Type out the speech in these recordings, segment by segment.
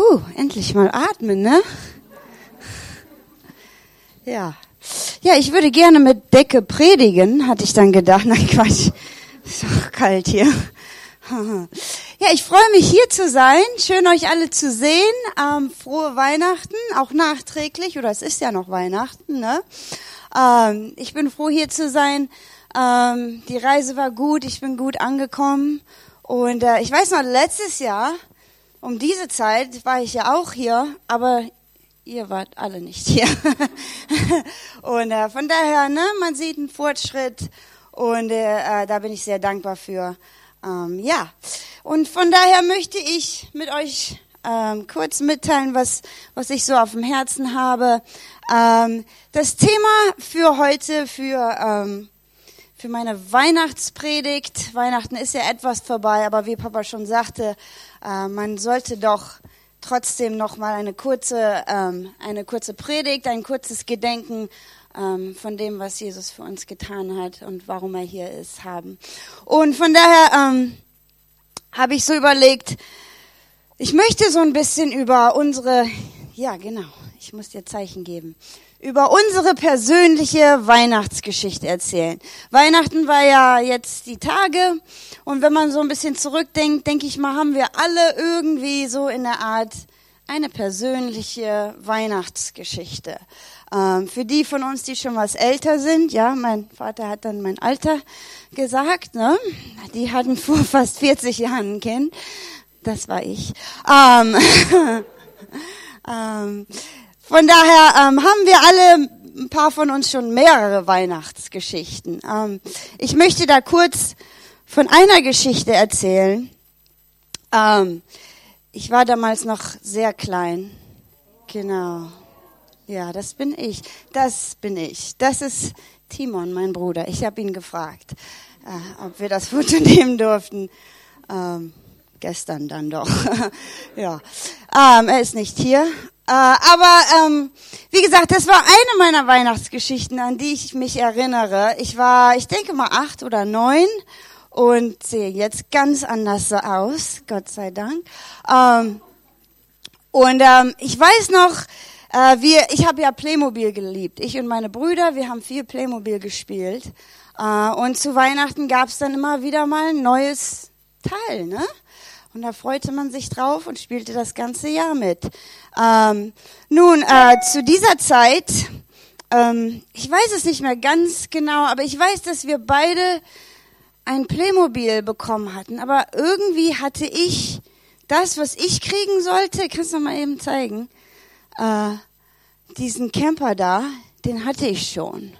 Puh, endlich mal atmen, ne? Ja. Ja, ich würde gerne mit Decke predigen, hatte ich dann gedacht. Nein, Quatsch. Ist doch kalt hier. Ja, ich freue mich hier zu sein. Schön euch alle zu sehen. Ähm, frohe Weihnachten, auch nachträglich, oder es ist ja noch Weihnachten, ne? Ähm, ich bin froh hier zu sein. Ähm, die Reise war gut, ich bin gut angekommen. Und äh, ich weiß noch, letztes Jahr um diese Zeit war ich ja auch hier, aber ihr wart alle nicht hier. und äh, von daher, ne, man sieht einen Fortschritt und äh, äh, da bin ich sehr dankbar für. Ähm, ja, und von daher möchte ich mit euch ähm, kurz mitteilen, was, was ich so auf dem Herzen habe. Ähm, das Thema für heute, für ähm, für meine Weihnachtspredigt. Weihnachten ist ja etwas vorbei, aber wie Papa schon sagte, äh, man sollte doch trotzdem noch mal eine kurze, ähm, eine kurze Predigt, ein kurzes Gedenken ähm, von dem, was Jesus für uns getan hat und warum er hier ist, haben. Und von daher ähm, habe ich so überlegt, ich möchte so ein bisschen über unsere, ja genau, ich muss dir Zeichen geben, über unsere persönliche Weihnachtsgeschichte erzählen. Weihnachten war ja jetzt die Tage und wenn man so ein bisschen zurückdenkt, denke ich mal, haben wir alle irgendwie so in der Art eine persönliche Weihnachtsgeschichte. Ähm, für die von uns, die schon was älter sind, ja, mein Vater hat dann mein Alter gesagt, ne? Die hatten vor fast 40 Jahren ein Kind. Das war ich. Ähm, ähm, von daher ähm, haben wir alle, ein paar von uns schon mehrere Weihnachtsgeschichten. Ähm, ich möchte da kurz von einer Geschichte erzählen. Ähm, ich war damals noch sehr klein. Genau. Ja, das bin ich. Das bin ich. Das ist Timon, mein Bruder. Ich habe ihn gefragt, äh, ob wir das Foto nehmen durften. Ähm, gestern dann doch. ja, ähm, er ist nicht hier, äh, aber ähm, wie gesagt, das war eine meiner Weihnachtsgeschichten, an die ich mich erinnere. Ich war, ich denke mal acht oder neun und sehe jetzt ganz anders aus, Gott sei Dank. Ähm, und ähm, ich weiß noch, äh, wir, ich habe ja Playmobil geliebt. Ich und meine Brüder, wir haben viel Playmobil gespielt. Äh, und zu Weihnachten gab es dann immer wieder mal ein neues Teil, ne? Und da freute man sich drauf und spielte das ganze Jahr mit. Ähm, nun, äh, zu dieser Zeit, ähm, ich weiß es nicht mehr ganz genau, aber ich weiß, dass wir beide ein Playmobil bekommen hatten. Aber irgendwie hatte ich das, was ich kriegen sollte, kannst du noch mal eben zeigen, äh, diesen Camper da, den hatte ich schon.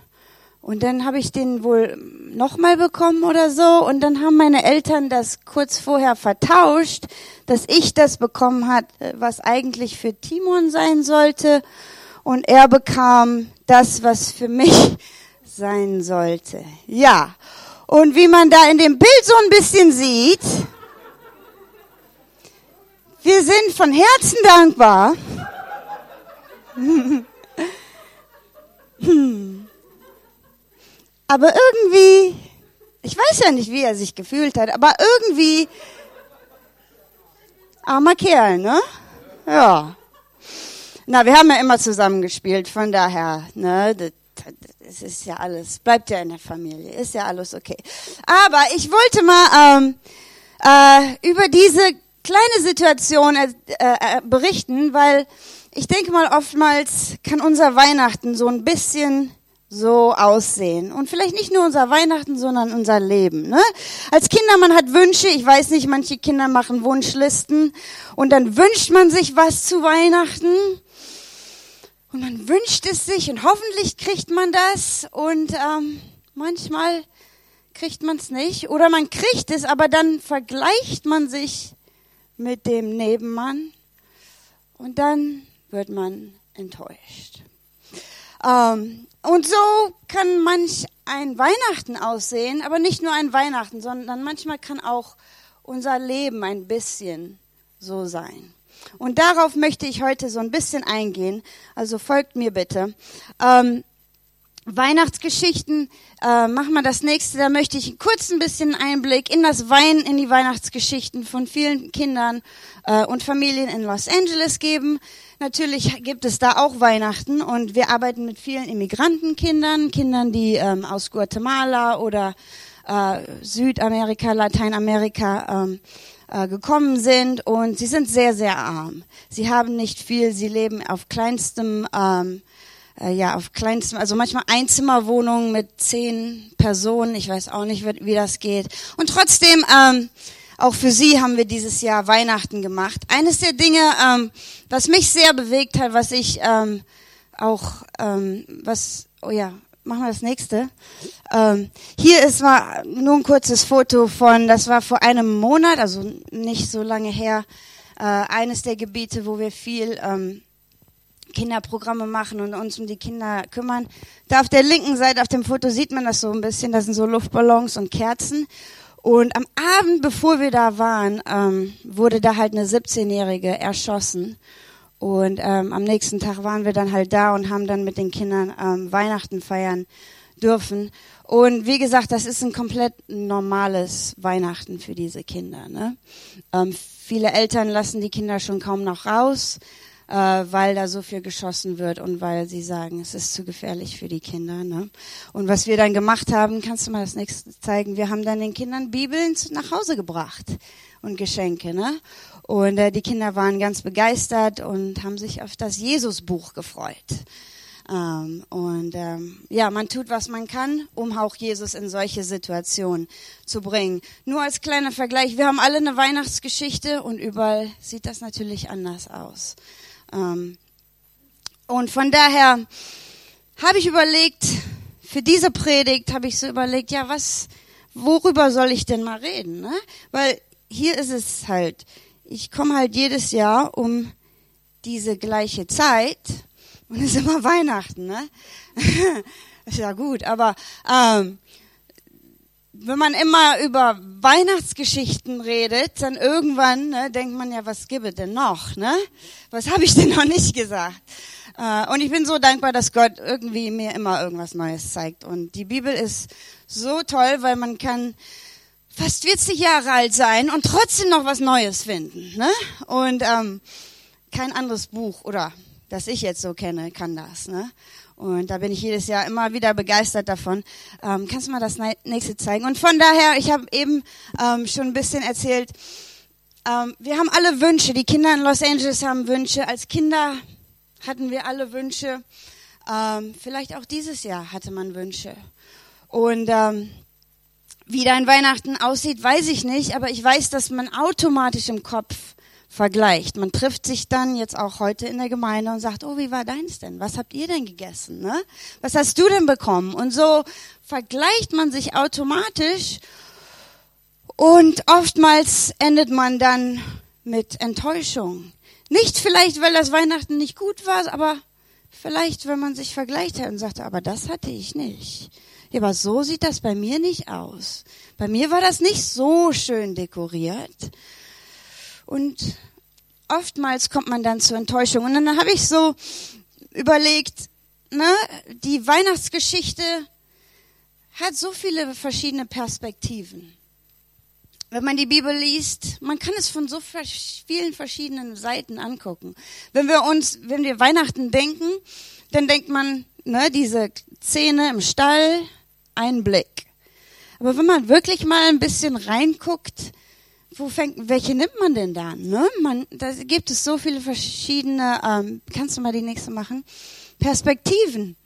Und dann habe ich den wohl nochmal bekommen oder so. Und dann haben meine Eltern das kurz vorher vertauscht, dass ich das bekommen hat, was eigentlich für Timon sein sollte. Und er bekam das, was für mich sein sollte. Ja. Und wie man da in dem Bild so ein bisschen sieht, wir sind von Herzen dankbar. Aber irgendwie, ich weiß ja nicht, wie er sich gefühlt hat, aber irgendwie, armer Kerl, ne? Ja. Na, wir haben ja immer zusammen gespielt, von daher, ne, das, das ist ja alles, bleibt ja in der Familie, ist ja alles okay. Aber ich wollte mal ähm, äh, über diese kleine Situation äh, äh, berichten, weil ich denke mal, oftmals kann unser Weihnachten so ein bisschen so aussehen. Und vielleicht nicht nur unser Weihnachten, sondern unser Leben. Ne? Als Kinder, man hat Wünsche. Ich weiß nicht, manche Kinder machen Wunschlisten. Und dann wünscht man sich was zu Weihnachten. Und man wünscht es sich und hoffentlich kriegt man das. Und ähm, manchmal kriegt man es nicht. Oder man kriegt es, aber dann vergleicht man sich mit dem Nebenmann. Und dann wird man enttäuscht. Ähm, und so kann manch ein Weihnachten aussehen, aber nicht nur ein Weihnachten, sondern manchmal kann auch unser Leben ein bisschen so sein. Und darauf möchte ich heute so ein bisschen eingehen. Also folgt mir bitte. Ähm, Weihnachtsgeschichten äh, machen wir das nächste. Da möchte ich kurz ein bisschen Einblick in das Wein, in die Weihnachtsgeschichten von vielen Kindern äh, und Familien in Los Angeles geben. Natürlich gibt es da auch Weihnachten und wir arbeiten mit vielen Immigrantenkindern, Kindern, die ähm, aus Guatemala oder äh, Südamerika, Lateinamerika ähm, äh, gekommen sind und sie sind sehr, sehr arm. Sie haben nicht viel, sie leben auf kleinstem ähm, äh, ja, auf kleinstem, also manchmal Einzimmerwohnungen mit zehn Personen. Ich weiß auch nicht, wie, wie das geht. Und trotzdem, ähm, auch für sie haben wir dieses Jahr Weihnachten gemacht. Eines der Dinge, ähm, was mich sehr bewegt hat, was ich ähm, auch, ähm, was, oh ja, machen wir das nächste. Ähm, hier ist mal nur ein kurzes Foto von, das war vor einem Monat, also nicht so lange her, äh, eines der Gebiete, wo wir viel ähm, Kinderprogramme machen und uns um die Kinder kümmern. Da auf der linken Seite auf dem Foto sieht man das so ein bisschen. Das sind so Luftballons und Kerzen. Und am Abend, bevor wir da waren, ähm, wurde da halt eine 17-Jährige erschossen. Und ähm, am nächsten Tag waren wir dann halt da und haben dann mit den Kindern ähm, Weihnachten feiern dürfen. Und wie gesagt, das ist ein komplett normales Weihnachten für diese Kinder. Ne? Ähm, viele Eltern lassen die Kinder schon kaum noch raus äh, weil da so viel geschossen wird und weil sie sagen, es ist zu gefährlich für die Kinder. Ne? Und was wir dann gemacht haben, kannst du mal das nächste zeigen, wir haben dann den Kindern Bibeln nach Hause gebracht und Geschenke. Ne? Und äh, die Kinder waren ganz begeistert und haben sich auf das Jesusbuch gefreut. Ähm, und ähm, ja, man tut, was man kann, um auch Jesus in solche Situationen zu bringen. Nur als kleiner Vergleich, wir haben alle eine Weihnachtsgeschichte und überall sieht das natürlich anders aus. Ähm, und von daher habe ich überlegt, für diese Predigt habe ich so überlegt, ja, was, worüber soll ich denn mal reden? Ne? Weil hier ist es halt, ich komme halt jedes Jahr um diese gleiche Zeit und es ist immer Weihnachten, ne? ist ja gut, aber ähm, wenn man immer über Weihnachtsgeschichten redet, dann irgendwann ne, denkt man ja, was gibt es denn noch? Ne? Was habe ich denn noch nicht gesagt? Äh, und ich bin so dankbar, dass Gott irgendwie mir immer irgendwas Neues zeigt. Und die Bibel ist so toll, weil man kann fast 40 Jahre alt sein und trotzdem noch was Neues finden. Ne? Und ähm, kein anderes Buch oder das ich jetzt so kenne, kann das. Ne? Und da bin ich jedes Jahr immer wieder begeistert davon. Ähm, kannst du mal das nächste zeigen? Und von daher, ich habe eben ähm, schon ein bisschen erzählt, ähm, wir haben alle Wünsche. Die Kinder in Los Angeles haben Wünsche. Als Kinder hatten wir alle Wünsche. Ähm, vielleicht auch dieses Jahr hatte man Wünsche. Und ähm, wie dein Weihnachten aussieht, weiß ich nicht, aber ich weiß, dass man automatisch im Kopf vergleicht. Man trifft sich dann jetzt auch heute in der Gemeinde und sagt, oh, wie war deins denn? Was habt ihr denn gegessen? Ne? Was hast du denn bekommen? Und so vergleicht man sich automatisch und oftmals endet man dann mit Enttäuschung. Nicht vielleicht, weil das Weihnachten nicht gut war, aber vielleicht, wenn man sich vergleicht hat und sagte, aber das hatte ich nicht. Ja, aber so sieht das bei mir nicht aus. Bei mir war das nicht so schön dekoriert. Und oftmals kommt man dann zur Enttäuschung. Und dann habe ich so überlegt, ne, die Weihnachtsgeschichte hat so viele verschiedene Perspektiven. Wenn man die Bibel liest, man kann es von so vielen verschiedenen Seiten angucken. Wenn wir uns, wenn wir Weihnachten denken, dann denkt man, ne, diese Szene im Stall, ein Blick. Aber wenn man wirklich mal ein bisschen reinguckt, wo fängt, welche nimmt man denn dann? Ne? Man, da gibt es so viele verschiedene, ähm, kannst du mal die nächste machen? Perspektiven.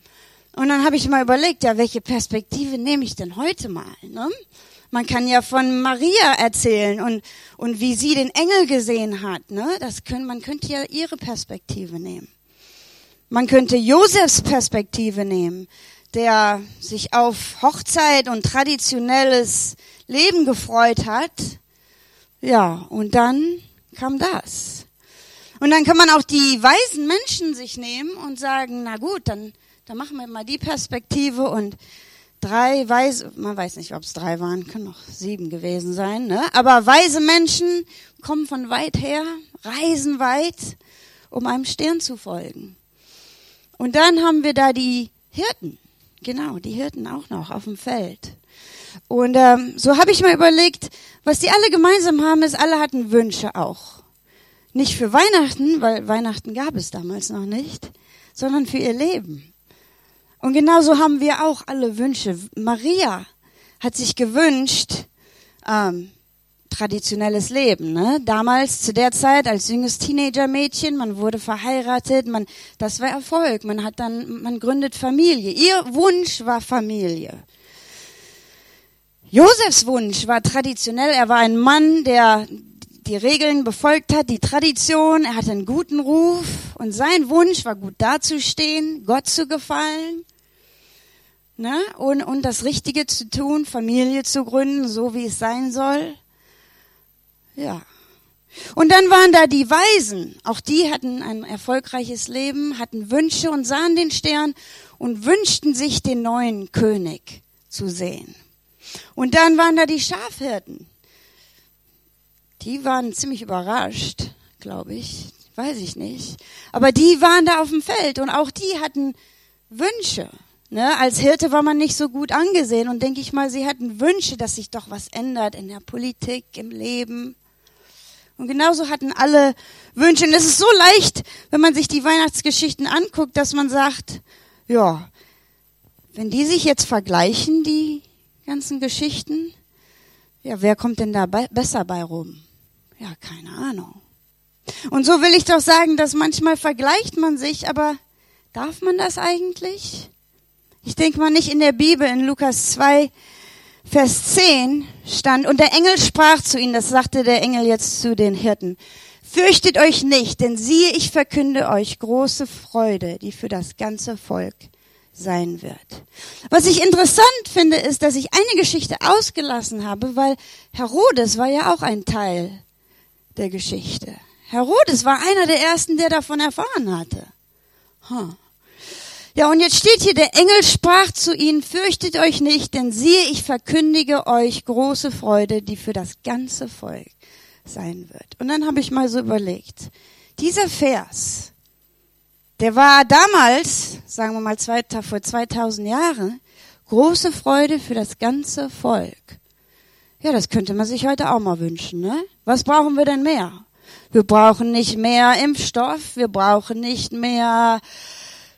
Und dann habe ich mal überlegt, ja, welche Perspektive nehme ich denn heute mal? Ne? Man kann ja von Maria erzählen und, und wie sie den Engel gesehen hat. Ne? Das können, man könnte ja ihre Perspektive nehmen. Man könnte Josefs Perspektive nehmen, der sich auf Hochzeit und traditionelles Leben gefreut hat ja, und dann kam das. Und dann kann man auch die weisen Menschen sich nehmen und sagen, na gut, dann, dann machen wir mal die Perspektive und drei weise, man weiß nicht, ob es drei waren, können noch sieben gewesen sein, ne? aber weise Menschen kommen von weit her, reisen weit, um einem Stern zu folgen. Und dann haben wir da die Hirten, genau, die Hirten auch noch auf dem Feld. Und ähm, so habe ich mal überlegt, was die alle gemeinsam haben, ist, alle hatten Wünsche auch. Nicht für Weihnachten, weil Weihnachten gab es damals noch nicht, sondern für ihr Leben. Und genauso haben wir auch alle Wünsche. Maria hat sich gewünscht, ähm, traditionelles Leben. Ne? Damals, zu der Zeit, als junges Teenager-Mädchen, man wurde verheiratet, man, das war Erfolg. Man hat dann, man gründet Familie. Ihr Wunsch war Familie. Josefs Wunsch war traditionell. Er war ein Mann, der die Regeln befolgt hat, die Tradition. Er hatte einen guten Ruf und sein Wunsch war gut dazustehen, Gott zu gefallen. Ne? Und, und das Richtige zu tun, Familie zu gründen, so wie es sein soll. Ja. Und dann waren da die Weisen. Auch die hatten ein erfolgreiches Leben, hatten Wünsche und sahen den Stern und wünschten sich den neuen König zu sehen. Und dann waren da die Schafhirten. Die waren ziemlich überrascht, glaube ich. Weiß ich nicht. Aber die waren da auf dem Feld und auch die hatten Wünsche. Ne? Als Hirte war man nicht so gut angesehen und denke ich mal, sie hatten Wünsche, dass sich doch was ändert in der Politik, im Leben. Und genauso hatten alle Wünsche. Und es ist so leicht, wenn man sich die Weihnachtsgeschichten anguckt, dass man sagt, ja, wenn die sich jetzt vergleichen, die ganzen Geschichten, ja, wer kommt denn da be besser bei rum? Ja, keine Ahnung. Und so will ich doch sagen, dass manchmal vergleicht man sich, aber darf man das eigentlich? Ich denke mal nicht in der Bibel, in Lukas 2, Vers 10 stand, und der Engel sprach zu ihnen, das sagte der Engel jetzt zu den Hirten, fürchtet euch nicht, denn siehe, ich verkünde euch große Freude, die für das ganze Volk sein wird. Was ich interessant finde, ist, dass ich eine Geschichte ausgelassen habe, weil Herodes war ja auch ein Teil der Geschichte. Herodes war einer der ersten, der davon erfahren hatte. Huh. Ja, und jetzt steht hier, der Engel sprach zu ihnen, fürchtet euch nicht, denn siehe, ich verkündige euch große Freude, die für das ganze Volk sein wird. Und dann habe ich mal so überlegt, dieser Vers, der war damals, sagen wir mal vor 2000 Jahren, große Freude für das ganze Volk. Ja, das könnte man sich heute auch mal wünschen, ne? Was brauchen wir denn mehr? Wir brauchen nicht mehr Impfstoff, wir brauchen nicht mehr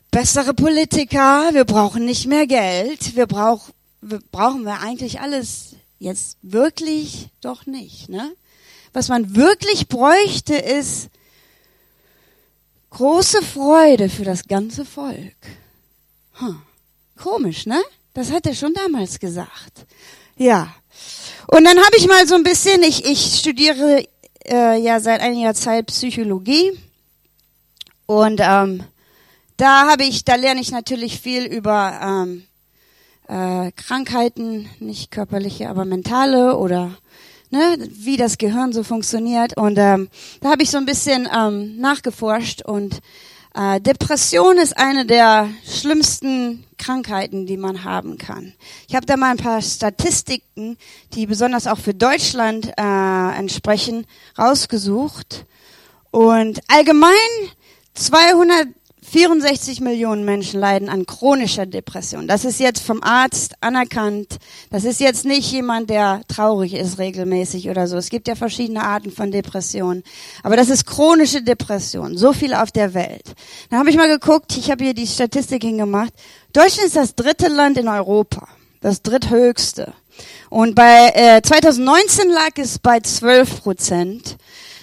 bessere Politiker, wir brauchen nicht mehr Geld, wir, brauch, wir brauchen wir eigentlich alles jetzt wirklich doch nicht. Ne? Was man wirklich bräuchte, ist große Freude für das ganze Volk. Hm. Komisch, ne? Das hat er schon damals gesagt. Ja. Und dann habe ich mal so ein bisschen, ich, ich studiere äh, ja seit einiger Zeit Psychologie und ähm, da habe ich, da lerne ich natürlich viel über ähm, äh, Krankheiten, nicht körperliche, aber mentale oder ne, wie das Gehirn so funktioniert. Und ähm, da habe ich so ein bisschen ähm, nachgeforscht und äh, Depression ist eine der schlimmsten Krankheiten, die man haben kann. Ich habe da mal ein paar Statistiken, die besonders auch für Deutschland äh, entsprechen, rausgesucht. Und allgemein 200 64 Millionen Menschen leiden an chronischer Depression. Das ist jetzt vom Arzt anerkannt. Das ist jetzt nicht jemand, der traurig ist regelmäßig oder so. Es gibt ja verschiedene Arten von Depressionen. Aber das ist chronische Depression. So viel auf der Welt. Dann habe ich mal geguckt, ich habe hier die Statistik hingemacht. Deutschland ist das dritte Land in Europa. Das dritthöchste. Und bei äh, 2019 lag es bei 12 Prozent.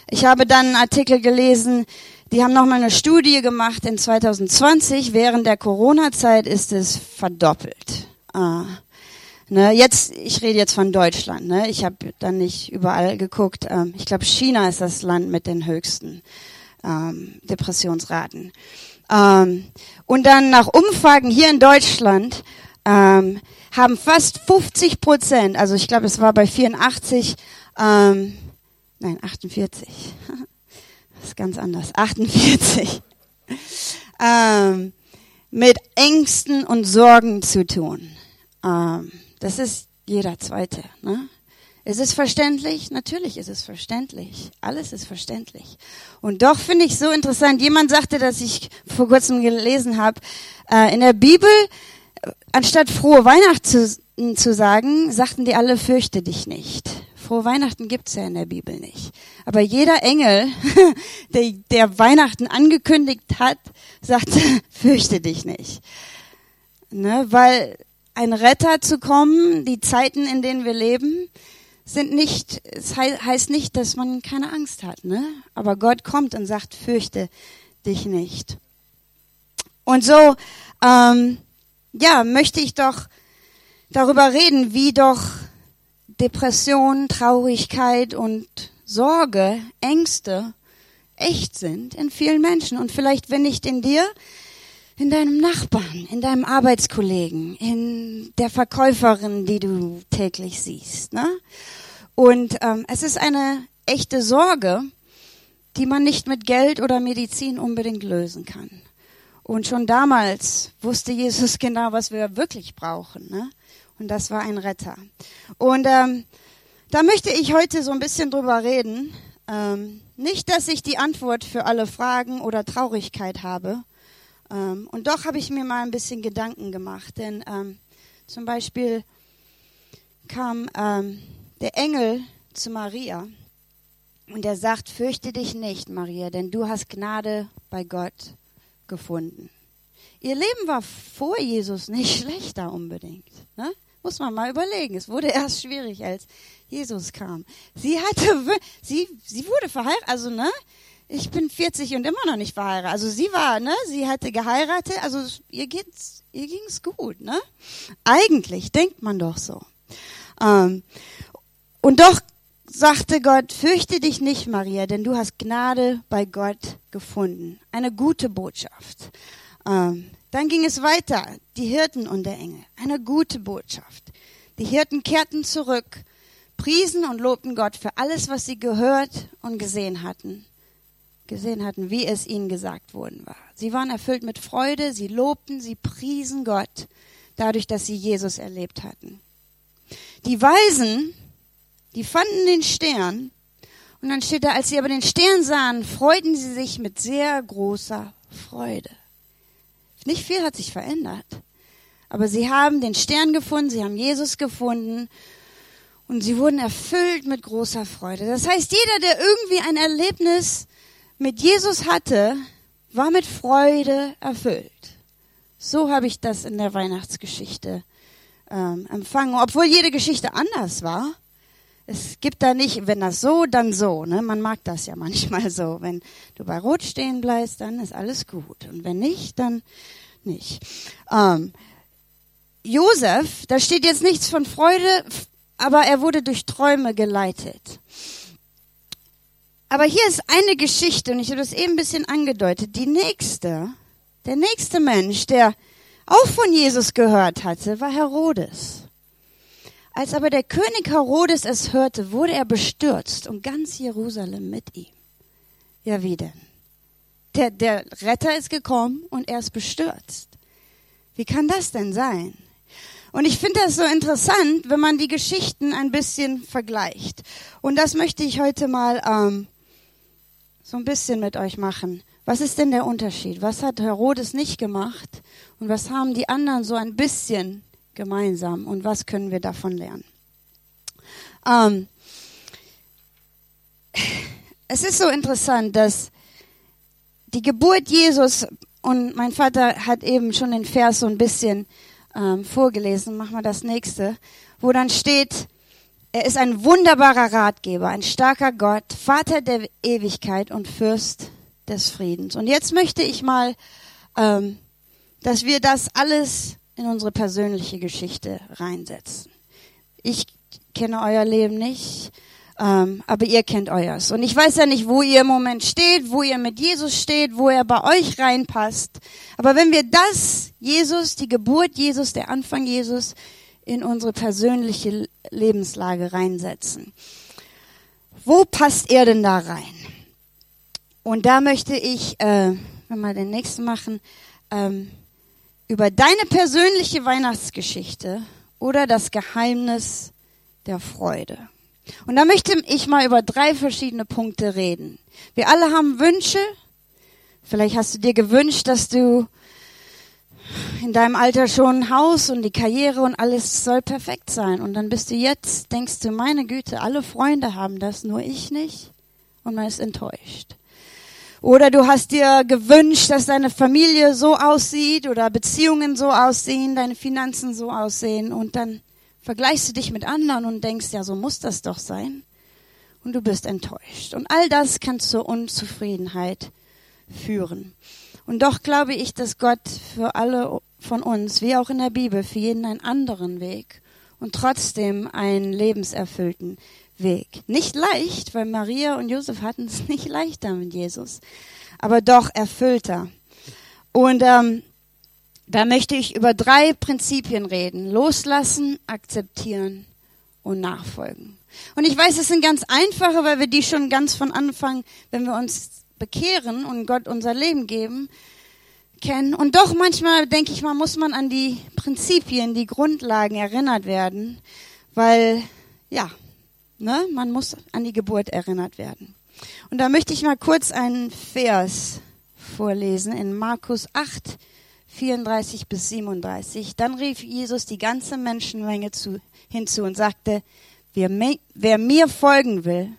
Ich habe dann einen Artikel gelesen, die haben nochmal eine Studie gemacht in 2020. Während der Corona-Zeit ist es verdoppelt. Ah. Ne, jetzt, ich rede jetzt von Deutschland. Ne? Ich habe dann nicht überall geguckt. Ähm, ich glaube, China ist das Land mit den höchsten ähm, Depressionsraten. Ähm, und dann nach Umfragen hier in Deutschland ähm, haben fast 50 Prozent, also ich glaube, es war bei 84, ähm, nein, 48. ist ganz anders. 48. Ähm, mit Ängsten und Sorgen zu tun. Ähm, das ist jeder Zweite. Ne? Ist es verständlich? Natürlich ist es verständlich. Alles ist verständlich. Und doch finde ich so interessant. Jemand sagte, dass ich vor kurzem gelesen habe, äh, in der Bibel anstatt frohe Weihnachten zu, zu sagen, sagten die alle, fürchte dich nicht. Frohe Weihnachten gibt's ja in der Bibel nicht. Aber jeder Engel, der, der Weihnachten angekündigt hat, sagte, fürchte dich nicht. Ne, weil ein Retter zu kommen, die Zeiten, in denen wir leben, sind nicht, es heißt nicht, dass man keine Angst hat, ne? Aber Gott kommt und sagt, fürchte dich nicht. Und so, ähm, ja, möchte ich doch darüber reden, wie doch Depression, Traurigkeit und Sorge, Ängste echt sind in vielen Menschen. Und vielleicht, wenn nicht in dir, in deinem Nachbarn, in deinem Arbeitskollegen, in der Verkäuferin, die du täglich siehst. Ne? Und ähm, es ist eine echte Sorge, die man nicht mit Geld oder Medizin unbedingt lösen kann. Und schon damals wusste Jesus genau, was wir wirklich brauchen. Ne? Und das war ein Retter. Und ähm, da möchte ich heute so ein bisschen drüber reden. Ähm, nicht, dass ich die Antwort für alle Fragen oder Traurigkeit habe, ähm, und doch habe ich mir mal ein bisschen Gedanken gemacht, denn ähm, zum Beispiel kam ähm, der Engel zu Maria und er sagt, fürchte dich nicht, Maria, denn du hast Gnade bei Gott gefunden. Ihr Leben war vor Jesus nicht schlechter unbedingt. Ne? Muss man mal überlegen. Es wurde erst schwierig, als Jesus kam. Sie hatte, sie, sie wurde verheiratet, also ne, ich bin 40 und immer noch nicht verheiratet. Also sie war, ne, sie hatte geheiratet, also ihr geht's, ihr ging's gut, ne? Eigentlich denkt man doch so. Ähm, und doch sagte Gott, fürchte dich nicht, Maria, denn du hast Gnade bei Gott gefunden. Eine gute Botschaft. Ähm, dann ging es weiter, die Hirten und der Engel. Eine gute Botschaft. Die Hirten kehrten zurück, priesen und lobten Gott für alles, was sie gehört und gesehen hatten gesehen hatten, wie es ihnen gesagt worden war. Sie waren erfüllt mit Freude, sie lobten, sie priesen Gott dadurch, dass sie Jesus erlebt hatten. Die Weisen, die fanden den Stern und dann steht da, als sie aber den Stern sahen, freuten sie sich mit sehr großer Freude. Nicht viel hat sich verändert, aber sie haben den Stern gefunden, sie haben Jesus gefunden und sie wurden erfüllt mit großer Freude. Das heißt, jeder, der irgendwie ein Erlebnis mit Jesus hatte, war mit Freude erfüllt. So habe ich das in der Weihnachtsgeschichte ähm, empfangen, obwohl jede Geschichte anders war. Es gibt da nicht, wenn das so, dann so. Ne? Man mag das ja manchmal so. Wenn du bei Rot stehen bleibst, dann ist alles gut. Und wenn nicht, dann nicht. Ähm, Josef, da steht jetzt nichts von Freude, aber er wurde durch Träume geleitet. Aber hier ist eine Geschichte, und ich habe das eben ein bisschen angedeutet. Die nächste, der nächste Mensch, der auch von Jesus gehört hatte, war Herodes. Als aber der König Herodes es hörte, wurde er bestürzt und ganz Jerusalem mit ihm. Ja, wie denn? Der, der Retter ist gekommen und er ist bestürzt. Wie kann das denn sein? Und ich finde das so interessant, wenn man die Geschichten ein bisschen vergleicht. Und das möchte ich heute mal ähm, so ein bisschen mit euch machen. Was ist denn der Unterschied? Was hat Herodes nicht gemacht und was haben die anderen so ein bisschen gemeinsam und was können wir davon lernen? Ähm, es ist so interessant, dass die Geburt Jesus und mein Vater hat eben schon den Vers so ein bisschen ähm, vorgelesen. Machen wir das nächste, wo dann steht, er ist ein wunderbarer Ratgeber, ein starker Gott, Vater der Ewigkeit und Fürst des Friedens. Und jetzt möchte ich mal, ähm, dass wir das alles in unsere persönliche Geschichte reinsetzen. Ich kenne euer Leben nicht, ähm, aber ihr kennt euers. Und ich weiß ja nicht, wo ihr im Moment steht, wo ihr mit Jesus steht, wo er bei euch reinpasst. Aber wenn wir das, Jesus, die Geburt Jesus, der Anfang Jesus, in unsere persönliche Lebenslage reinsetzen. Wo passt er denn da rein? Und da möchte ich, äh, wenn wir den nächsten machen, ähm, über deine persönliche Weihnachtsgeschichte oder das Geheimnis der Freude. Und da möchte ich mal über drei verschiedene Punkte reden. Wir alle haben Wünsche. Vielleicht hast du dir gewünscht, dass du in deinem Alter schon ein Haus und die Karriere und alles soll perfekt sein. Und dann bist du jetzt, denkst du, meine Güte, alle Freunde haben das, nur ich nicht. Und man ist enttäuscht. Oder du hast dir gewünscht, dass deine Familie so aussieht oder Beziehungen so aussehen, deine Finanzen so aussehen. Und dann vergleichst du dich mit anderen und denkst, ja, so muss das doch sein. Und du bist enttäuscht. Und all das kann zur Unzufriedenheit führen. Und doch glaube ich, dass Gott für alle von uns, wie auch in der Bibel, für jeden einen anderen Weg und trotzdem einen lebenserfüllten Weg. Nicht leicht, weil Maria und Josef hatten es nicht leichter mit Jesus, aber doch erfüllter. Und ähm, da möchte ich über drei Prinzipien reden. Loslassen, akzeptieren und nachfolgen. Und ich weiß, es sind ganz einfache, weil wir die schon ganz von Anfang, wenn wir uns bekehren und Gott unser Leben geben, kennen. Und doch manchmal, denke ich mal, muss man an die Prinzipien, die Grundlagen erinnert werden, weil, ja, ne, man muss an die Geburt erinnert werden. Und da möchte ich mal kurz einen Vers vorlesen in Markus 8, 34 bis 37. Dann rief Jesus die ganze Menschenmenge zu, hinzu und sagte, wer, wer mir folgen will,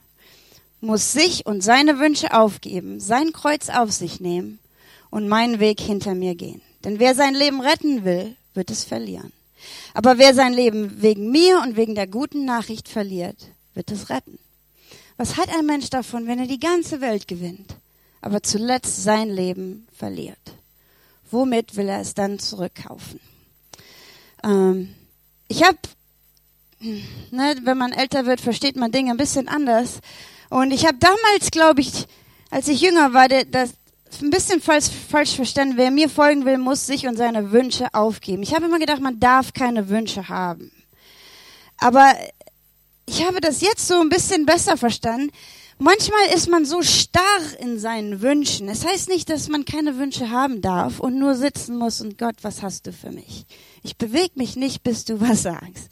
muss sich und seine Wünsche aufgeben, sein Kreuz auf sich nehmen und meinen Weg hinter mir gehen. Denn wer sein Leben retten will, wird es verlieren. Aber wer sein Leben wegen mir und wegen der guten Nachricht verliert, wird es retten. Was hat ein Mensch davon, wenn er die ganze Welt gewinnt, aber zuletzt sein Leben verliert? Womit will er es dann zurückkaufen? Ähm, ich habe, ne, wenn man älter wird, versteht man Dinge ein bisschen anders. Und ich habe damals, glaube ich, als ich jünger war, das ein bisschen falsch, falsch verstanden. Wer mir folgen will, muss sich und seine Wünsche aufgeben. Ich habe immer gedacht, man darf keine Wünsche haben. Aber ich habe das jetzt so ein bisschen besser verstanden. Manchmal ist man so starr in seinen Wünschen. Es das heißt nicht, dass man keine Wünsche haben darf und nur sitzen muss und Gott, was hast du für mich? Ich bewege mich nicht, bis du was sagst.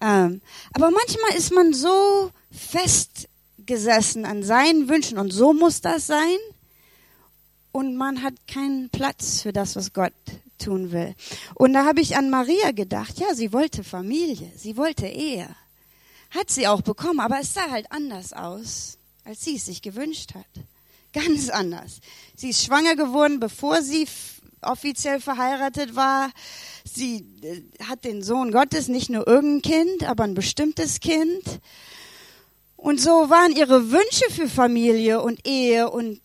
Ähm, aber manchmal ist man so fest festgesessen an seinen Wünschen und so muss das sein. Und man hat keinen Platz für das, was Gott tun will. Und da habe ich an Maria gedacht, ja, sie wollte Familie, sie wollte Ehe. Hat sie auch bekommen, aber es sah halt anders aus, als sie es sich gewünscht hat. Ganz anders. Sie ist schwanger geworden, bevor sie offiziell verheiratet war. Sie äh, hat den Sohn Gottes, nicht nur irgendein Kind, aber ein bestimmtes Kind. Und so waren ihre Wünsche für Familie und Ehe und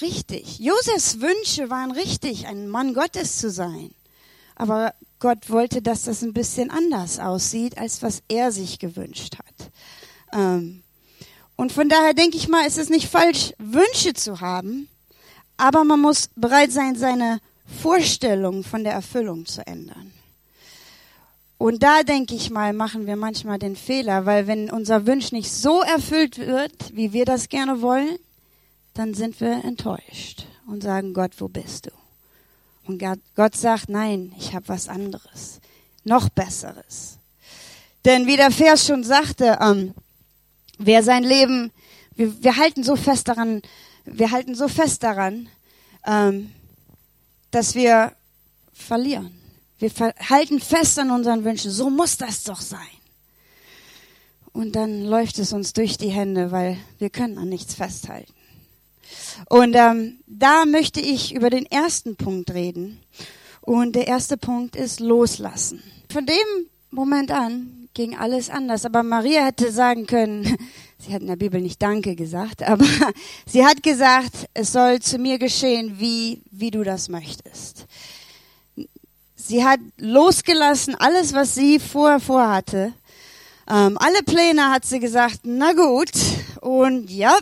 richtig. Josefs Wünsche waren richtig, ein Mann Gottes zu sein. Aber Gott wollte, dass das ein bisschen anders aussieht, als was er sich gewünscht hat. Ähm, und von daher denke ich mal, ist es nicht falsch, Wünsche zu haben, aber man muss bereit sein, seine Vorstellung von der Erfüllung zu ändern. Und da denke ich mal, machen wir manchmal den Fehler, weil wenn unser Wunsch nicht so erfüllt wird, wie wir das gerne wollen, dann sind wir enttäuscht und sagen, Gott, wo bist du? Und Gott sagt, nein, ich habe was anderes, noch besseres. Denn wie der Vers schon sagte, ähm, wer sein Leben, wir, wir halten so fest daran, wir halten so fest daran, ähm, dass wir verlieren. Wir halten fest an unseren Wünschen. So muss das doch sein. Und dann läuft es uns durch die Hände, weil wir können an nichts festhalten. Und ähm, da möchte ich über den ersten Punkt reden. Und der erste Punkt ist loslassen. Von dem Moment an ging alles anders. Aber Maria hätte sagen können, sie hat in der Bibel nicht Danke gesagt, aber sie hat gesagt, es soll zu mir geschehen, wie, wie du das möchtest. Sie hat losgelassen, alles, was sie vorher vorhatte. Ähm, alle Pläne hat sie gesagt, na gut, und ja,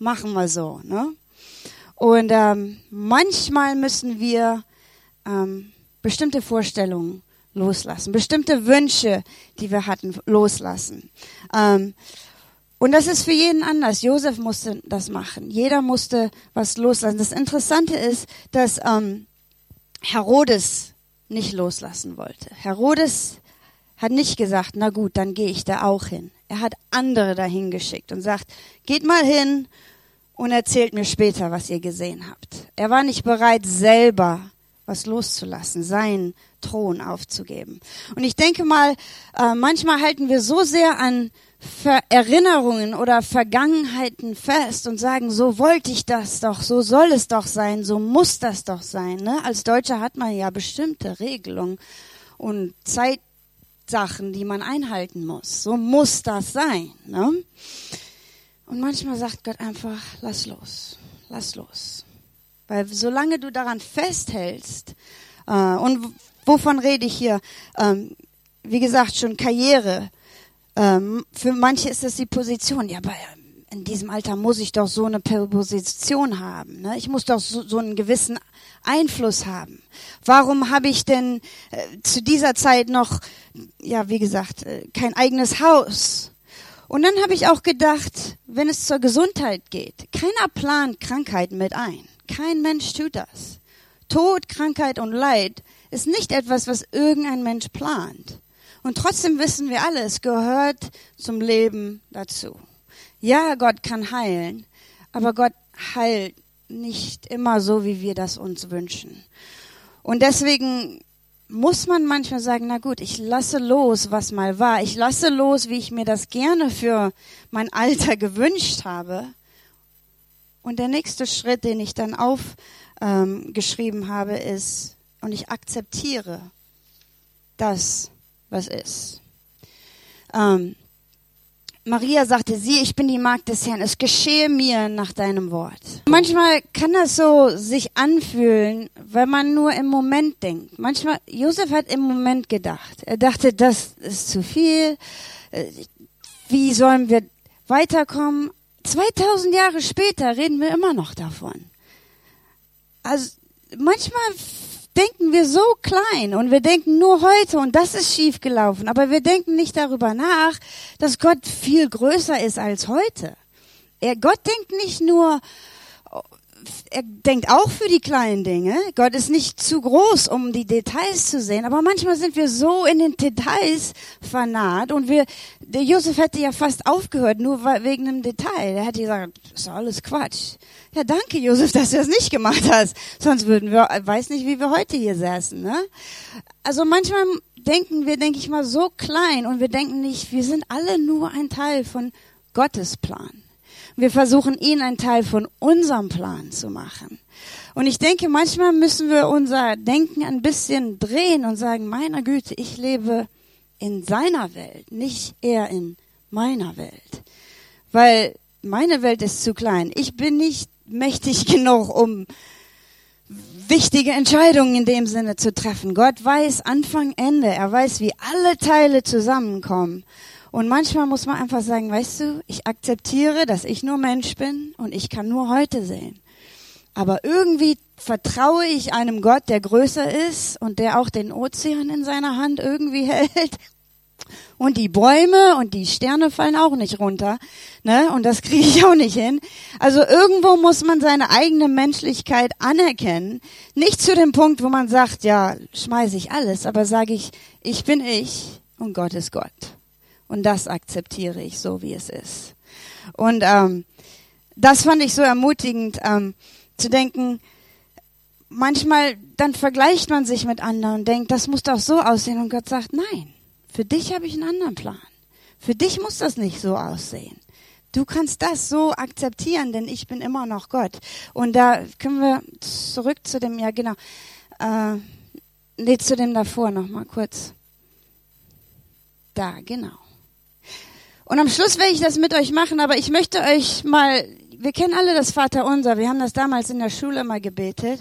machen wir so. Ne? Und ähm, manchmal müssen wir ähm, bestimmte Vorstellungen loslassen, bestimmte Wünsche, die wir hatten, loslassen. Ähm, und das ist für jeden anders. Josef musste das machen. Jeder musste was loslassen. Das Interessante ist, dass ähm, Herodes nicht loslassen wollte. Herodes hat nicht gesagt, na gut, dann gehe ich da auch hin. Er hat andere dahin geschickt und sagt, geht mal hin und erzählt mir später, was ihr gesehen habt. Er war nicht bereit, selber was loszulassen, seinen Thron aufzugeben. Und ich denke mal, äh, manchmal halten wir so sehr an Ver Erinnerungen oder Vergangenheiten fest und sagen, so wollte ich das doch, so soll es doch sein, so muss das doch sein. Ne? Als Deutscher hat man ja bestimmte Regelungen und Zeitsachen, die man einhalten muss. So muss das sein. Ne? Und manchmal sagt Gott einfach, lass los, lass los. Weil solange du daran festhältst, äh, und wovon rede ich hier? Ähm, wie gesagt, schon Karriere, ähm, für manche ist das die Position. Ja, aber in diesem Alter muss ich doch so eine Position haben. Ne? Ich muss doch so, so einen gewissen Einfluss haben. Warum habe ich denn äh, zu dieser Zeit noch, ja, wie gesagt, äh, kein eigenes Haus? Und dann habe ich auch gedacht, wenn es zur Gesundheit geht, keiner plant Krankheit mit ein. Kein Mensch tut das. Tod, Krankheit und Leid ist nicht etwas, was irgendein Mensch plant. Und trotzdem wissen wir alle, es gehört zum Leben dazu. Ja, Gott kann heilen, aber Gott heilt nicht immer so, wie wir das uns wünschen. Und deswegen muss man manchmal sagen, na gut, ich lasse los, was mal war. Ich lasse los, wie ich mir das gerne für mein Alter gewünscht habe. Und der nächste Schritt, den ich dann aufgeschrieben ähm, habe, ist, und ich akzeptiere das, was ist. Ähm, Maria sagte, sieh, ich bin die Magd des Herrn, es geschehe mir nach deinem Wort. Manchmal kann das so sich anfühlen, weil man nur im Moment denkt. Manchmal, Josef hat im Moment gedacht. Er dachte, das ist zu viel. Äh, wie sollen wir weiterkommen? 2000 Jahre später reden wir immer noch davon. Also manchmal denken wir so klein und wir denken nur heute und das ist schief gelaufen, aber wir denken nicht darüber nach, dass Gott viel größer ist als heute. Er, Gott denkt nicht nur, er denkt auch für die kleinen Dinge. Gott ist nicht zu groß, um die Details zu sehen. Aber manchmal sind wir so in den Details vernarrt und wir, der Josef hätte ja fast aufgehört, nur wegen einem Detail. Er hätte gesagt, das ist alles Quatsch. Ja, danke, Josef, dass du das nicht gemacht hast. Sonst würden wir, weiß nicht, wie wir heute hier säßen, ne? Also manchmal denken wir, denke ich mal, so klein und wir denken nicht, wir sind alle nur ein Teil von Gottes Plan. Wir versuchen, ihn ein Teil von unserem Plan zu machen. Und ich denke, manchmal müssen wir unser Denken ein bisschen drehen und sagen, meiner Güte, ich lebe in seiner Welt, nicht er in meiner Welt. Weil meine Welt ist zu klein. Ich bin nicht mächtig genug, um wichtige Entscheidungen in dem Sinne zu treffen. Gott weiß Anfang, Ende. Er weiß, wie alle Teile zusammenkommen. Und manchmal muss man einfach sagen, weißt du, ich akzeptiere, dass ich nur Mensch bin und ich kann nur heute sehen. Aber irgendwie vertraue ich einem Gott, der größer ist und der auch den Ozean in seiner Hand irgendwie hält. Und die Bäume und die Sterne fallen auch nicht runter. Ne? Und das kriege ich auch nicht hin. Also irgendwo muss man seine eigene Menschlichkeit anerkennen. Nicht zu dem Punkt, wo man sagt, ja, schmeiße ich alles, aber sage ich, ich bin ich und Gott ist Gott. Und das akzeptiere ich so, wie es ist. Und ähm, das fand ich so ermutigend, ähm, zu denken, manchmal dann vergleicht man sich mit anderen und denkt, das muss doch so aussehen. Und Gott sagt, nein, für dich habe ich einen anderen Plan. Für dich muss das nicht so aussehen. Du kannst das so akzeptieren, denn ich bin immer noch Gott. Und da können wir zurück zu dem, ja genau, äh, nee, zu dem davor noch mal kurz. Da, genau. Und am Schluss werde ich das mit euch machen, aber ich möchte euch mal, wir kennen alle das Vaterunser, wir haben das damals in der Schule mal gebetet.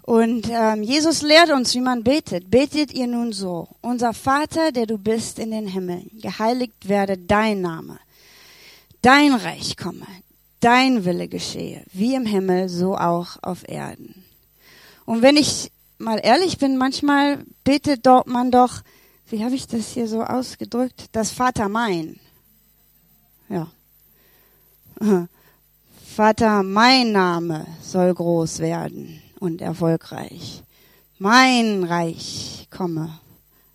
Und ähm, Jesus lehrt uns, wie man betet. Betet ihr nun so. Unser Vater, der du bist in den Himmeln, geheiligt werde dein Name. Dein Reich komme. Dein Wille geschehe. Wie im Himmel, so auch auf Erden. Und wenn ich mal ehrlich bin, manchmal betet dort man doch, wie habe ich das hier so ausgedrückt? Das Vater mein. Vater, mein Name soll groß werden und erfolgreich. Mein Reich komme,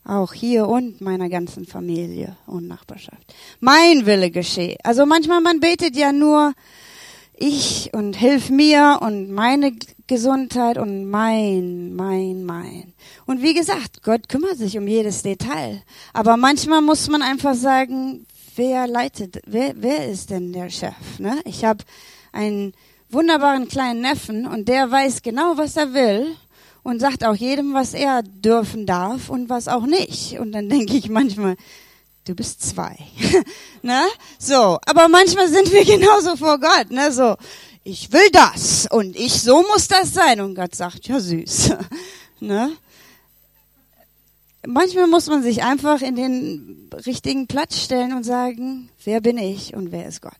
auch hier und meiner ganzen Familie und Nachbarschaft. Mein Wille geschehe. Also manchmal man betet ja nur, ich und hilf mir und meine Gesundheit und mein, mein, mein. Und wie gesagt, Gott kümmert sich um jedes Detail. Aber manchmal muss man einfach sagen, wer leitet, wer, wer ist denn der Chef? Ne? Ich habe einen wunderbaren kleinen Neffen und der weiß genau, was er will und sagt auch jedem, was er dürfen darf und was auch nicht. Und dann denke ich manchmal, du bist zwei. ne? So, aber manchmal sind wir genauso vor Gott, ne? So, ich will das und ich so muss das sein und Gott sagt, ja süß. ne? Manchmal muss man sich einfach in den richtigen Platz stellen und sagen, wer bin ich und wer ist Gott?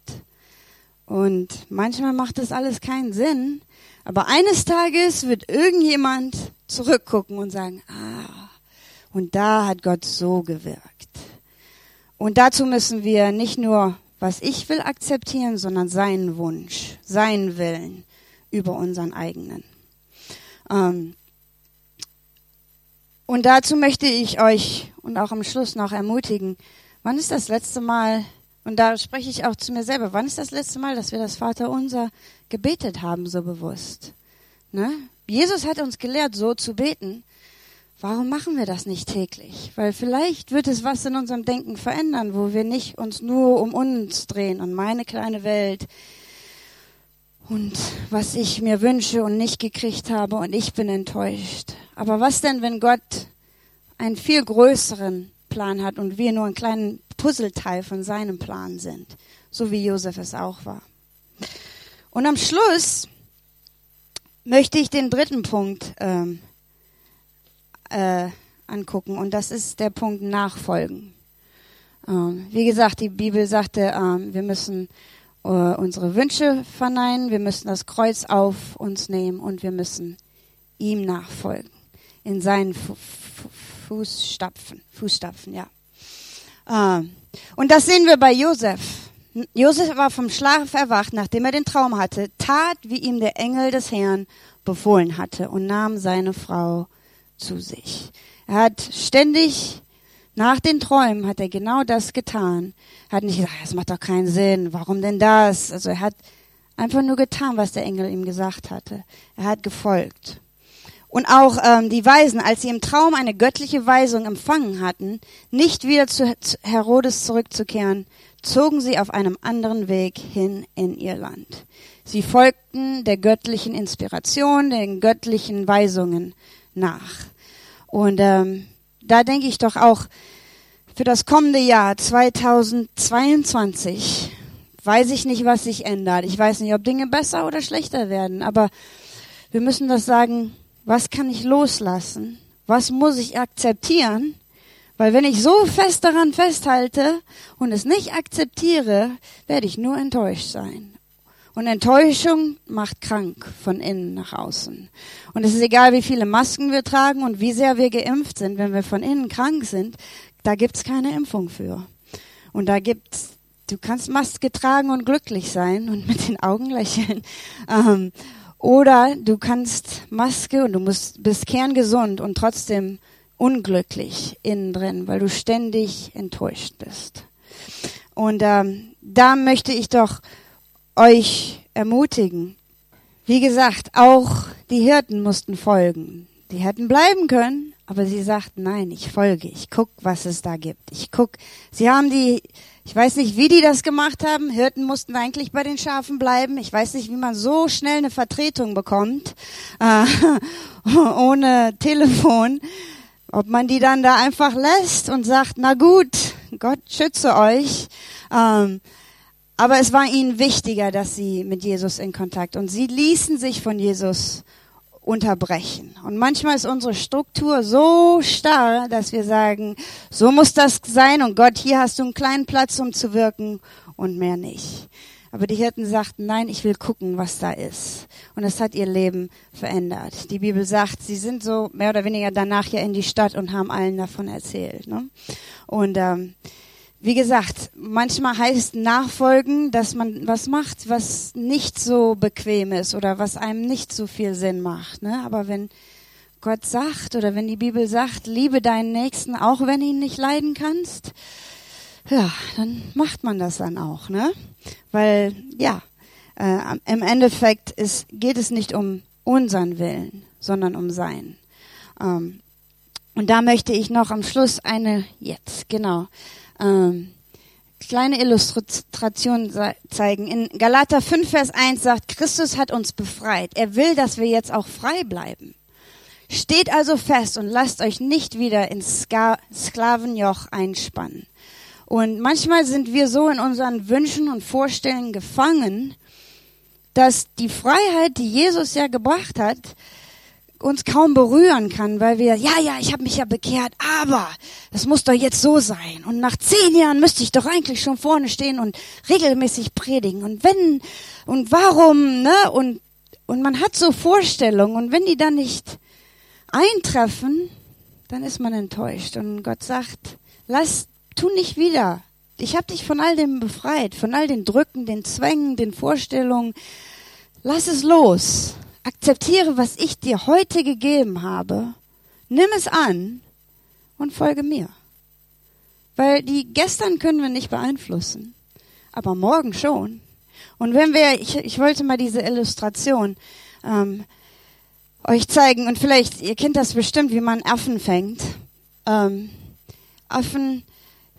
Und manchmal macht das alles keinen Sinn, aber eines Tages wird irgendjemand zurückgucken und sagen, ah, und da hat Gott so gewirkt. Und dazu müssen wir nicht nur, was ich will, akzeptieren, sondern seinen Wunsch, seinen Willen über unseren eigenen. Ähm, und dazu möchte ich euch und auch am Schluss noch ermutigen, wann ist das letzte Mal, und da spreche ich auch zu mir selber, wann ist das letzte Mal, dass wir das Vaterunser gebetet haben, so bewusst? Ne? Jesus hat uns gelehrt, so zu beten. Warum machen wir das nicht täglich? Weil vielleicht wird es was in unserem Denken verändern, wo wir nicht uns nur um uns drehen und meine kleine Welt und was ich mir wünsche und nicht gekriegt habe und ich bin enttäuscht. Aber was denn, wenn Gott einen viel größeren Plan hat und wir nur einen kleinen Puzzleteil von seinem Plan sind, so wie Josef es auch war? Und am Schluss möchte ich den dritten Punkt ähm, äh, angucken und das ist der Punkt Nachfolgen. Ähm, wie gesagt, die Bibel sagte, ähm, wir müssen äh, unsere Wünsche verneinen, wir müssen das Kreuz auf uns nehmen und wir müssen ihm nachfolgen in seinen Fu Fu Fußstapfen, Fußstapfen, ja. Ähm, und das sehen wir bei Josef. Josef war vom Schlaf erwacht, nachdem er den Traum hatte, tat, wie ihm der Engel des Herrn befohlen hatte und nahm seine Frau zu sich. Er hat ständig nach den Träumen hat er genau das getan. Er hat nicht gesagt, das macht doch keinen Sinn. Warum denn das? Also er hat einfach nur getan, was der Engel ihm gesagt hatte. Er hat gefolgt. Und auch ähm, die Weisen, als sie im Traum eine göttliche Weisung empfangen hatten, nicht wieder zu Herodes zurückzukehren, zogen sie auf einem anderen Weg hin in ihr Land. Sie folgten der göttlichen Inspiration, den göttlichen Weisungen nach. Und ähm, da denke ich doch auch für das kommende Jahr 2022 weiß ich nicht, was sich ändert. Ich weiß nicht, ob Dinge besser oder schlechter werden, aber wir müssen das sagen, was kann ich loslassen? Was muss ich akzeptieren? Weil wenn ich so fest daran festhalte und es nicht akzeptiere, werde ich nur enttäuscht sein. Und Enttäuschung macht krank von innen nach außen. Und es ist egal, wie viele Masken wir tragen und wie sehr wir geimpft sind, wenn wir von innen krank sind, da gibt's keine Impfung für. Und da gibt's, du kannst Maske tragen und glücklich sein und mit den Augen lächeln. Ähm, oder du kannst Maske und du musst, bist kerngesund und trotzdem unglücklich innen drin, weil du ständig enttäuscht bist. Und ähm, da möchte ich doch euch ermutigen. Wie gesagt, auch die Hirten mussten folgen. Die hätten bleiben können, aber sie sagten, nein, ich folge, ich guck, was es da gibt. Ich guck, sie haben die, ich weiß nicht, wie die das gemacht haben. Hirten mussten eigentlich bei den Schafen bleiben. Ich weiß nicht, wie man so schnell eine Vertretung bekommt, äh, ohne Telefon. Ob man die dann da einfach lässt und sagt, na gut, Gott schütze euch. Ähm, aber es war ihnen wichtiger, dass sie mit Jesus in Kontakt und sie ließen sich von Jesus unterbrechen. Und manchmal ist unsere Struktur so starr, dass wir sagen, so muss das sein und Gott, hier hast du einen kleinen Platz, um zu wirken und mehr nicht. Aber die Hirten sagten, nein, ich will gucken, was da ist. Und es hat ihr Leben verändert. Die Bibel sagt, sie sind so mehr oder weniger danach ja in die Stadt und haben allen davon erzählt. Ne? Und ähm, wie gesagt, manchmal heißt Nachfolgen, dass man was macht, was nicht so bequem ist oder was einem nicht so viel Sinn macht. Ne? Aber wenn Gott sagt oder wenn die Bibel sagt, liebe deinen Nächsten, auch wenn ihn nicht leiden kannst, ja, dann macht man das dann auch, ne? Weil, ja, äh, im Endeffekt ist, geht es nicht um unseren Willen, sondern um sein. Ähm, und da möchte ich noch am Schluss eine, jetzt, genau, ähm, kleine Illustration zeigen. In Galater 5, Vers 1 sagt, Christus hat uns befreit. Er will, dass wir jetzt auch frei bleiben. Steht also fest und lasst euch nicht wieder ins Ska Sklavenjoch einspannen. Und manchmal sind wir so in unseren Wünschen und Vorstellungen gefangen, dass die Freiheit, die Jesus ja gebracht hat, uns kaum berühren kann, weil wir, ja, ja, ich habe mich ja bekehrt, aber das muss doch jetzt so sein. Und nach zehn Jahren müsste ich doch eigentlich schon vorne stehen und regelmäßig predigen. Und wenn und warum, ne? Und und man hat so Vorstellungen und wenn die dann nicht eintreffen, dann ist man enttäuscht. Und Gott sagt, lass, tu nicht wieder. Ich habe dich von all dem befreit, von all den Drücken, den Zwängen, den Vorstellungen. Lass es los. Akzeptiere, was ich dir heute gegeben habe. Nimm es an und folge mir. Weil die gestern können wir nicht beeinflussen, aber morgen schon. Und wenn wir, ich, ich wollte mal diese Illustration ähm, euch zeigen und vielleicht, ihr kennt das bestimmt, wie man Affen fängt. Ähm, Affen,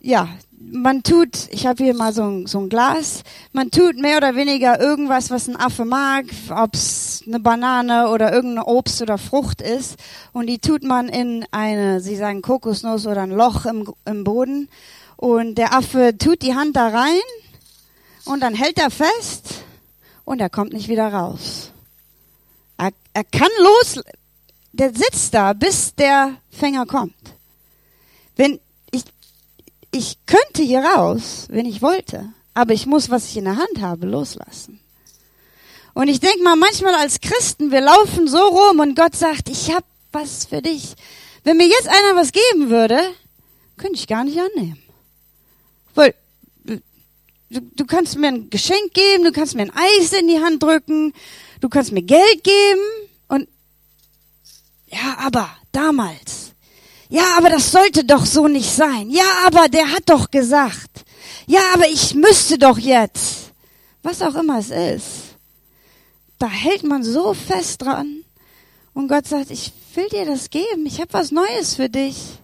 ja, man tut, ich habe hier mal so ein, so ein Glas, man tut mehr oder weniger irgendwas, was ein Affe mag, ob's eine Banane oder irgendein Obst oder Frucht ist, und die tut man in eine, sie sagen Kokosnuss oder ein Loch im, im Boden, und der Affe tut die Hand da rein, und dann hält er fest, und er kommt nicht wieder raus. Er, er kann los, der sitzt da, bis der Fänger kommt. Wenn ich, ich könnte hier raus, wenn ich wollte, aber ich muss, was ich in der Hand habe, loslassen. Und ich denke mal, manchmal als Christen, wir laufen so rum und Gott sagt, ich habe was für dich. Wenn mir jetzt einer was geben würde, könnte ich gar nicht annehmen. Weil du, du kannst mir ein Geschenk geben, du kannst mir ein Eis in die Hand drücken, du kannst mir Geld geben und ja, aber damals. Ja, aber das sollte doch so nicht sein. Ja, aber der hat doch gesagt. Ja, aber ich müsste doch jetzt. Was auch immer es ist. Da hält man so fest dran. Und Gott sagt, ich will dir das geben. Ich habe was Neues für dich.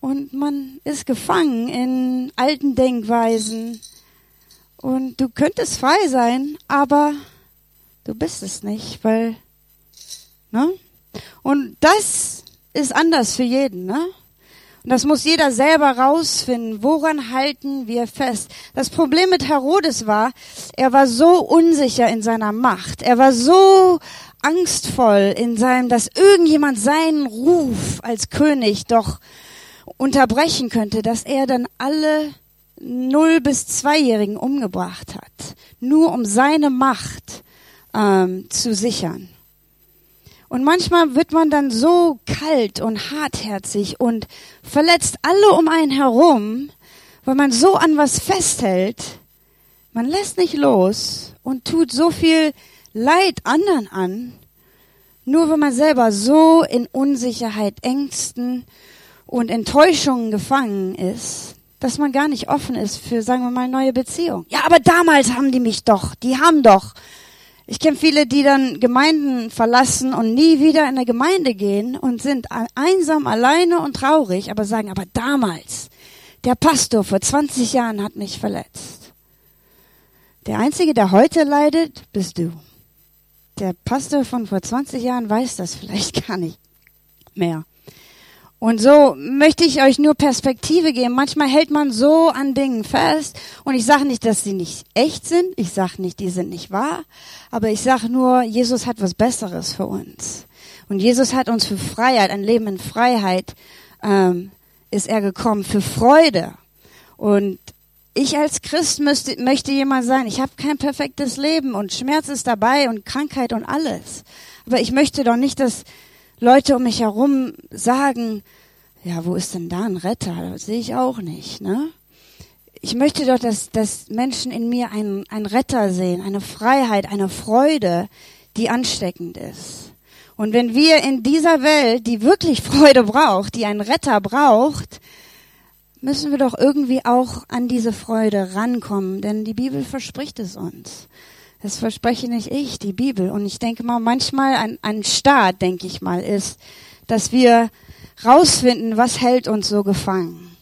Und man ist gefangen in alten Denkweisen. Und du könntest frei sein, aber Du bist es nicht, weil, ne? Und das ist anders für jeden, ne? Und das muss jeder selber rausfinden. Woran halten wir fest? Das Problem mit Herodes war, er war so unsicher in seiner Macht. Er war so angstvoll in seinem, dass irgendjemand seinen Ruf als König doch unterbrechen könnte, dass er dann alle null bis zweijährigen umgebracht hat. Nur um seine Macht ähm, zu sichern. Und manchmal wird man dann so kalt und hartherzig und verletzt alle um einen herum, weil man so an was festhält. Man lässt nicht los und tut so viel Leid anderen an, nur weil man selber so in Unsicherheit, Ängsten und Enttäuschungen gefangen ist, dass man gar nicht offen ist für, sagen wir mal, neue Beziehungen. Ja, aber damals haben die mich doch, die haben doch. Ich kenne viele, die dann Gemeinden verlassen und nie wieder in eine Gemeinde gehen und sind einsam, alleine und traurig, aber sagen, aber damals, der Pastor vor 20 Jahren hat mich verletzt. Der Einzige, der heute leidet, bist du. Der Pastor von vor 20 Jahren weiß das vielleicht gar nicht mehr. Und so möchte ich euch nur Perspektive geben. Manchmal hält man so an Dingen fest. Und ich sage nicht, dass sie nicht echt sind. Ich sage nicht, die sind nicht wahr. Aber ich sage nur, Jesus hat was Besseres für uns. Und Jesus hat uns für Freiheit, ein Leben in Freiheit, ähm, ist er gekommen, für Freude. Und ich als Christ müsste, möchte jemand sein, ich habe kein perfektes Leben und Schmerz ist dabei und Krankheit und alles. Aber ich möchte doch nicht, dass Leute um mich herum sagen, ja, wo ist denn da ein Retter? Das sehe ich auch nicht, ne? Ich möchte doch, dass, dass Menschen in mir einen, einen Retter sehen, eine Freiheit, eine Freude, die ansteckend ist. Und wenn wir in dieser Welt, die wirklich Freude braucht, die einen Retter braucht, müssen wir doch irgendwie auch an diese Freude rankommen, denn die Bibel verspricht es uns. Das verspreche nicht ich, die Bibel. Und ich denke mal, manchmal ein, ein Start, denke ich mal, ist, dass wir rausfinden, was hält uns so gefangen.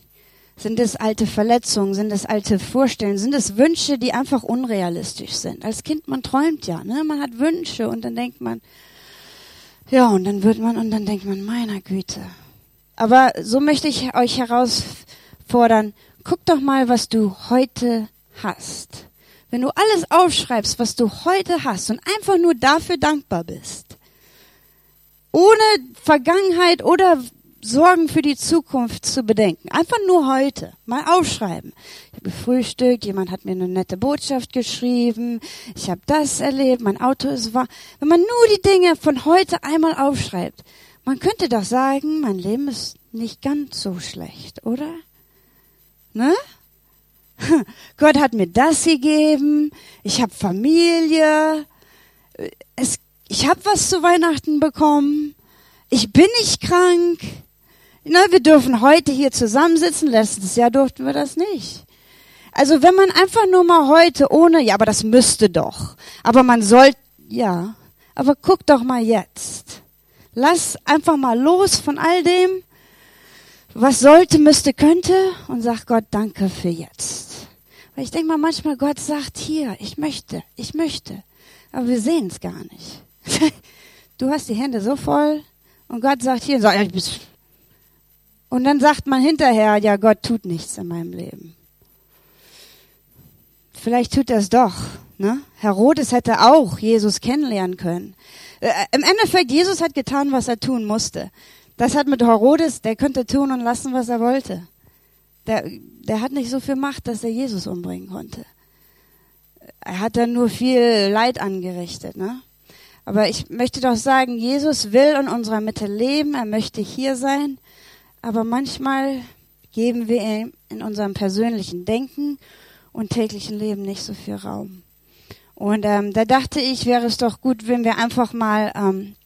Sind es alte Verletzungen? Sind es alte Vorstellungen? Sind es Wünsche, die einfach unrealistisch sind? Als Kind, man träumt ja, ne? Man hat Wünsche und dann denkt man, ja, und dann wird man, und dann denkt man, meiner Güte. Aber so möchte ich euch herausfordern, guck doch mal, was du heute hast. Wenn du alles aufschreibst, was du heute hast und einfach nur dafür dankbar bist, ohne Vergangenheit oder Sorgen für die Zukunft zu bedenken. Einfach nur heute. Mal aufschreiben. Ich habe gefrühstückt, jemand hat mir eine nette Botschaft geschrieben, ich habe das erlebt, mein Auto ist wahr. Wenn man nur die Dinge von heute einmal aufschreibt, man könnte doch sagen, mein Leben ist nicht ganz so schlecht, oder? Ne? Gott hat mir das gegeben, ich habe Familie, es, ich habe was zu Weihnachten bekommen, ich bin nicht krank, na, wir dürfen heute hier zusammensitzen, letztes Jahr durften wir das nicht. Also wenn man einfach nur mal heute ohne, ja, aber das müsste doch. Aber man soll, ja, aber guck doch mal jetzt. Lass einfach mal los von all dem, was sollte, müsste, könnte und sag Gott danke für jetzt. Ich denke mal manchmal, Gott sagt hier, ich möchte, ich möchte. Aber wir sehen es gar nicht. Du hast die Hände so voll und Gott sagt hier, ja, ich bist und dann sagt man hinterher, ja, Gott tut nichts in meinem Leben. Vielleicht tut er es doch. Ne? Herodes hätte auch Jesus kennenlernen können. Äh, Im Endeffekt, Jesus hat getan, was er tun musste. Das hat mit Herodes, der könnte tun und lassen, was er wollte. Der, der hat nicht so viel Macht, dass er Jesus umbringen konnte. Er hat dann nur viel Leid angerichtet. Ne? Aber ich möchte doch sagen, Jesus will in unserer Mitte leben, er möchte hier sein. Aber manchmal geben wir ihm in unserem persönlichen Denken und täglichen Leben nicht so viel Raum. Und ähm, da dachte ich, wäre es doch gut, wenn wir einfach mal ähm,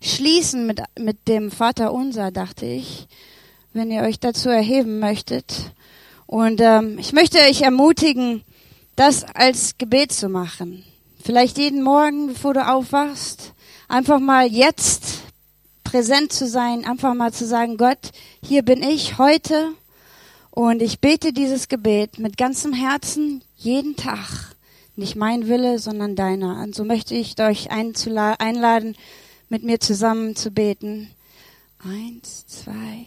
schließen mit, mit dem Vater unser, dachte ich, wenn ihr euch dazu erheben möchtet. Und ähm, ich möchte euch ermutigen, das als Gebet zu machen. Vielleicht jeden Morgen, bevor du aufwachst, einfach mal jetzt präsent zu sein, einfach mal zu sagen, Gott, hier bin ich heute und ich bete dieses Gebet mit ganzem Herzen jeden Tag. Nicht mein Wille, sondern deiner. Und so möchte ich euch einladen, mit mir zusammen zu beten. Eins, zwei,